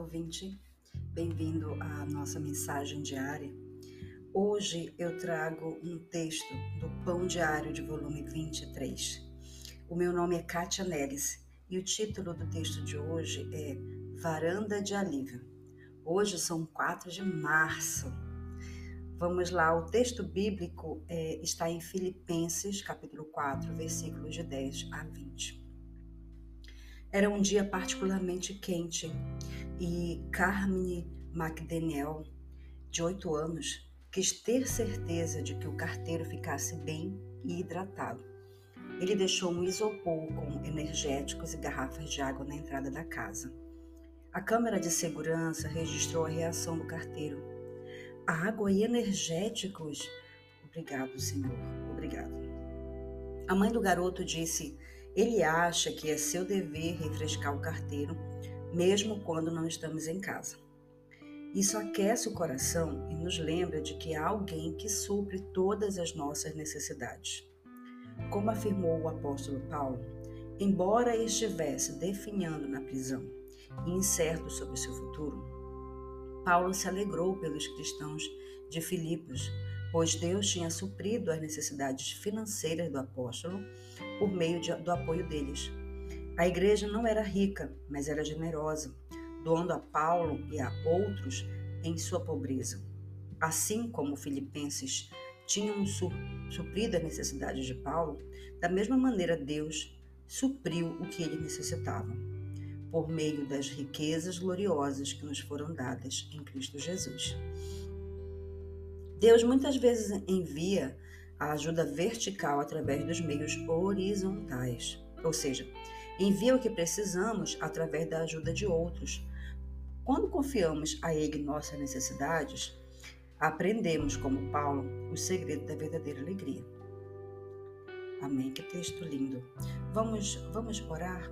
ouvinte, bem-vindo à nossa mensagem diária. Hoje eu trago um texto do Pão Diário de volume 23. O meu nome é Kátia Neres e o título do texto de hoje é Varanda de Alívio. Hoje são 4 de março. Vamos lá, o texto bíblico é, está em Filipenses, capítulo 4, versículos de 10 a 20. Era um dia particularmente quente e Carmine McDaniel, de 8 anos, quis ter certeza de que o carteiro ficasse bem e hidratado. Ele deixou um isopor com energéticos e garrafas de água na entrada da casa. A câmera de segurança registrou a reação do carteiro. Água e energéticos? Obrigado, senhor. Obrigado. A mãe do garoto disse: ele acha que é seu dever refrescar o carteiro, mesmo quando não estamos em casa. Isso aquece o coração e nos lembra de que há alguém que supre todas as nossas necessidades. Como afirmou o apóstolo Paulo, embora estivesse definhando na prisão e incerto sobre seu futuro, Paulo se alegrou pelos cristãos de Filipos, pois Deus tinha suprido as necessidades financeiras do apóstolo por meio de, do apoio deles. A igreja não era rica, mas era generosa, doando a Paulo e a outros em sua pobreza. Assim como filipenses tinham suprido as necessidades de Paulo, da mesma maneira Deus supriu o que ele necessitava, por meio das riquezas gloriosas que nos foram dadas em Cristo Jesus. Deus muitas vezes envia a ajuda vertical através dos meios horizontais, ou seja, envia o que precisamos através da ajuda de outros. Quando confiamos a Ele nossas necessidades, aprendemos, como Paulo, o segredo da verdadeira alegria. Amém. Que texto lindo. Vamos, vamos orar.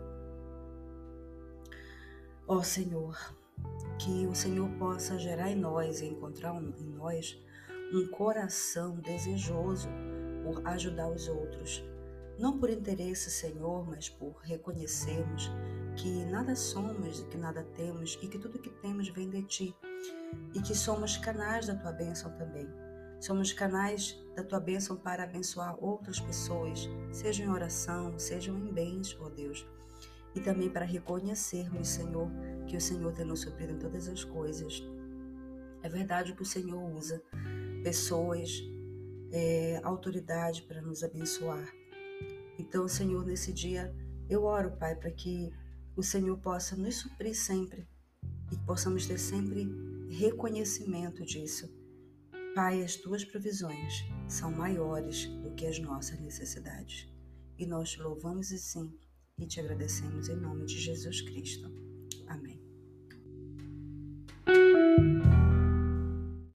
Ó oh, Senhor, que o Senhor possa gerar em nós e encontrar em nós um coração desejoso por ajudar os outros. Não por interesse, Senhor, mas por reconhecermos que nada somos e que nada temos e que tudo que temos vem de Ti e que somos canais da Tua bênção também. Somos canais da Tua bênção para abençoar outras pessoas, sejam em oração, sejam em bens, ó Deus. E também para reconhecermos, Senhor, que o Senhor tem nos suprido em todas as coisas. É verdade que o Senhor usa pessoas, é, autoridade para nos abençoar. Então, Senhor, nesse dia eu oro, Pai, para que o Senhor possa nos suprir sempre e que possamos ter sempre reconhecimento disso. Pai, as tuas provisões são maiores do que as nossas necessidades. E nós te louvamos e sim e te agradecemos em nome de Jesus Cristo.